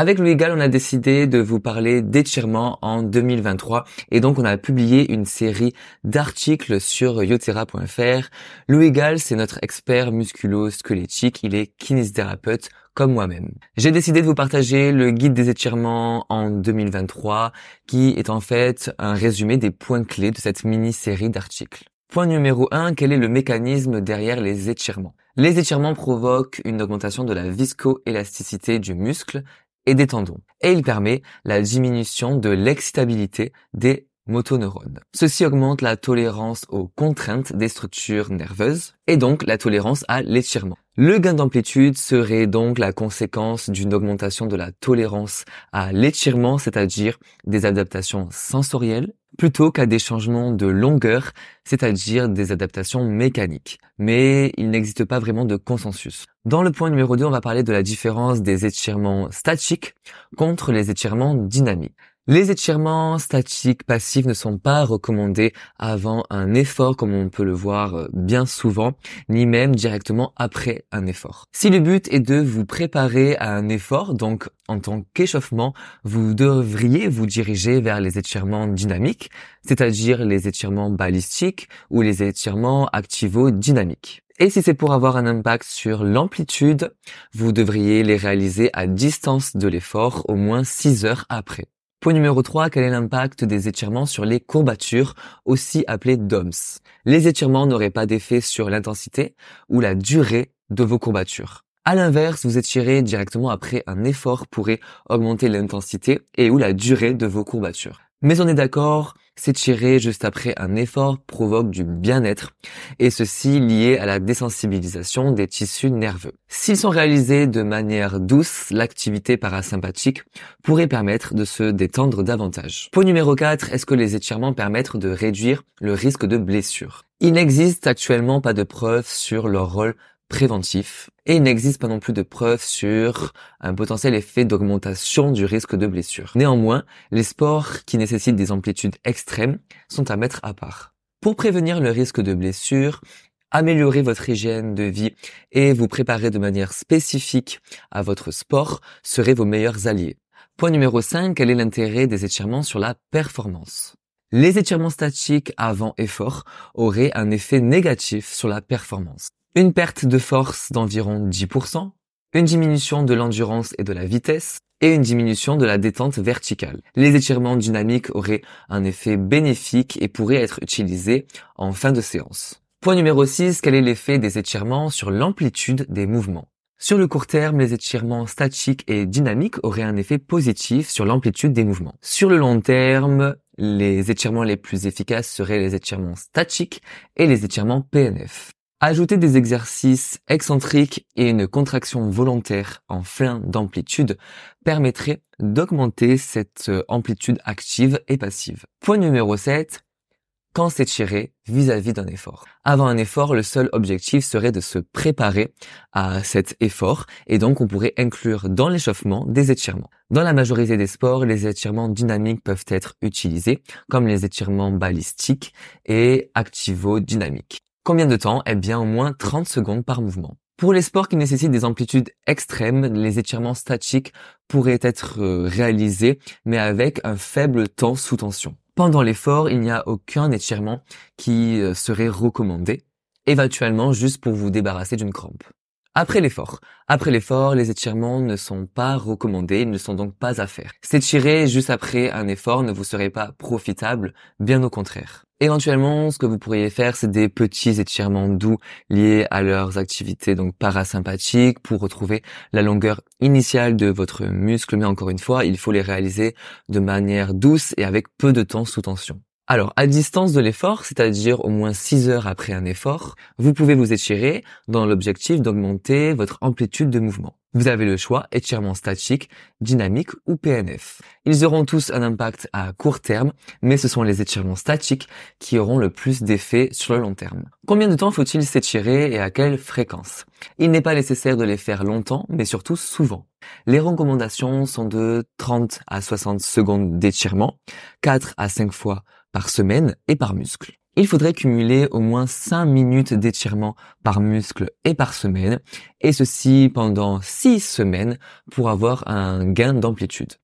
Avec Louis Gall, on a décidé de vous parler d'étirement en 2023 et donc on a publié une série d'articles sur yotera.fr. Louis Gall, c'est notre expert musculo-squelettique, il est kinésithérapeute comme moi-même. J'ai décidé de vous partager le guide des étirements en 2023 qui est en fait un résumé des points clés de cette mini-série d'articles. Point numéro 1, quel est le mécanisme derrière les étirements? Les étirements provoquent une augmentation de la viscoélasticité du muscle et des tendons. Et il permet la diminution de l'excitabilité des motoneurones. Ceci augmente la tolérance aux contraintes des structures nerveuses et donc la tolérance à l'étirement. Le gain d'amplitude serait donc la conséquence d'une augmentation de la tolérance à l'étirement, c'est-à-dire des adaptations sensorielles, plutôt qu'à des changements de longueur, c'est-à-dire des adaptations mécaniques. Mais il n'existe pas vraiment de consensus. Dans le point numéro 2, on va parler de la différence des étirements statiques contre les étirements dynamiques. Les étirements statiques passifs ne sont pas recommandés avant un effort comme on peut le voir euh, bien souvent, ni même directement après un effort. Si le but est de vous préparer à un effort, donc en tant qu'échauffement, vous devriez vous diriger vers les étirements dynamiques, c'est-à-dire les étirements balistiques ou les étirements activo-dynamiques. Et si c'est pour avoir un impact sur l'amplitude, vous devriez les réaliser à distance de l'effort au moins 6 heures après. Point numéro 3, quel est l'impact des étirements sur les courbatures, aussi appelées DOMS? Les étirements n'auraient pas d'effet sur l'intensité ou la durée de vos courbatures. À l'inverse, vous étirez directement après un effort pourrait augmenter l'intensité et ou la durée de vos courbatures. Mais on est d'accord, s'étirer juste après un effort provoque du bien-être, et ceci lié à la désensibilisation des tissus nerveux. S'ils sont réalisés de manière douce, l'activité parasympathique pourrait permettre de se détendre davantage. Point numéro 4, est-ce que les étirements permettent de réduire le risque de blessure? Il n'existe actuellement pas de preuves sur leur rôle préventif et il n'existe pas non plus de preuves sur un potentiel effet d'augmentation du risque de blessure. Néanmoins, les sports qui nécessitent des amplitudes extrêmes sont à mettre à part. Pour prévenir le risque de blessure, améliorer votre hygiène de vie et vous préparer de manière spécifique à votre sport seraient vos meilleurs alliés. Point numéro 5, quel est l'intérêt des étirements sur la performance? Les étirements statiques avant effort auraient un effet négatif sur la performance une perte de force d'environ 10%, une diminution de l'endurance et de la vitesse, et une diminution de la détente verticale. Les étirements dynamiques auraient un effet bénéfique et pourraient être utilisés en fin de séance. Point numéro 6, quel est l'effet des étirements sur l'amplitude des mouvements? Sur le court terme, les étirements statiques et dynamiques auraient un effet positif sur l'amplitude des mouvements. Sur le long terme, les étirements les plus efficaces seraient les étirements statiques et les étirements PNF. Ajouter des exercices excentriques et une contraction volontaire en fin d'amplitude permettrait d'augmenter cette euh, amplitude active et passive. Point numéro 7, quand s'étirer vis-à-vis d'un effort. Avant un effort, le seul objectif serait de se préparer à cet effort et donc on pourrait inclure dans l'échauffement des étirements. Dans la majorité des sports, les étirements dynamiques peuvent être utilisés comme les étirements balistiques et activo-dynamiques. Combien de temps? Eh bien au moins 30 secondes par mouvement. Pour les sports qui nécessitent des amplitudes extrêmes, les étirements statiques pourraient être euh, réalisés, mais avec un faible temps sous tension. Pendant l'effort, il n'y a aucun étirement qui euh, serait recommandé, éventuellement juste pour vous débarrasser d'une crampe. Après l'effort. Après l'effort, les étirements ne sont pas recommandés, ils ne sont donc pas à faire. S'étirer juste après un effort ne vous serait pas profitable, bien au contraire. Éventuellement, ce que vous pourriez faire, c'est des petits étirements doux liés à leurs activités donc parasympathiques pour retrouver la longueur initiale de votre muscle. Mais encore une fois, il faut les réaliser de manière douce et avec peu de temps sous tension. Alors, à distance de l'effort, c'est-à-dire au moins 6 heures après un effort, vous pouvez vous étirer dans l'objectif d'augmenter votre amplitude de mouvement. Vous avez le choix étirement statique, dynamique ou PNF. Ils auront tous un impact à court terme, mais ce sont les étirements statiques qui auront le plus d'effet sur le long terme. Combien de temps faut-il s'étirer et à quelle fréquence? Il n'est pas nécessaire de les faire longtemps, mais surtout souvent. Les recommandations sont de 30 à 60 secondes d'étirement, 4 à 5 fois par semaine et par muscle. il faudrait cumuler au moins 5 minutes d'étirement par muscle et par semaine, et ceci pendant 6 semaines pour avoir un gain d'amplitude.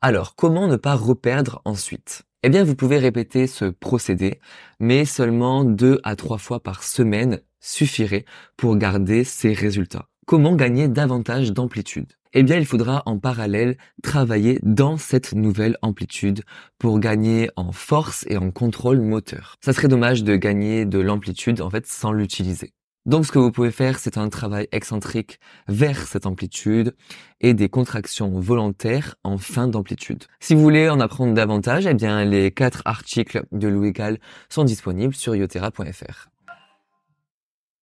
Alors, comment ne pas reperdre ensuite? Eh bien, vous pouvez répéter ce procédé, mais seulement 2 à 3 fois par semaine suffirait pour garder ces résultats. Comment gagner davantage d'amplitude? Eh bien, il faudra en parallèle travailler dans cette nouvelle amplitude pour gagner en force et en contrôle moteur. Ça serait dommage de gagner de l'amplitude, en fait, sans l'utiliser. Donc, ce que vous pouvez faire, c'est un travail excentrique vers cette amplitude et des contractions volontaires en fin d'amplitude. Si vous voulez en apprendre davantage, eh bien, les quatre articles de Louis Gall sont disponibles sur yotera.fr.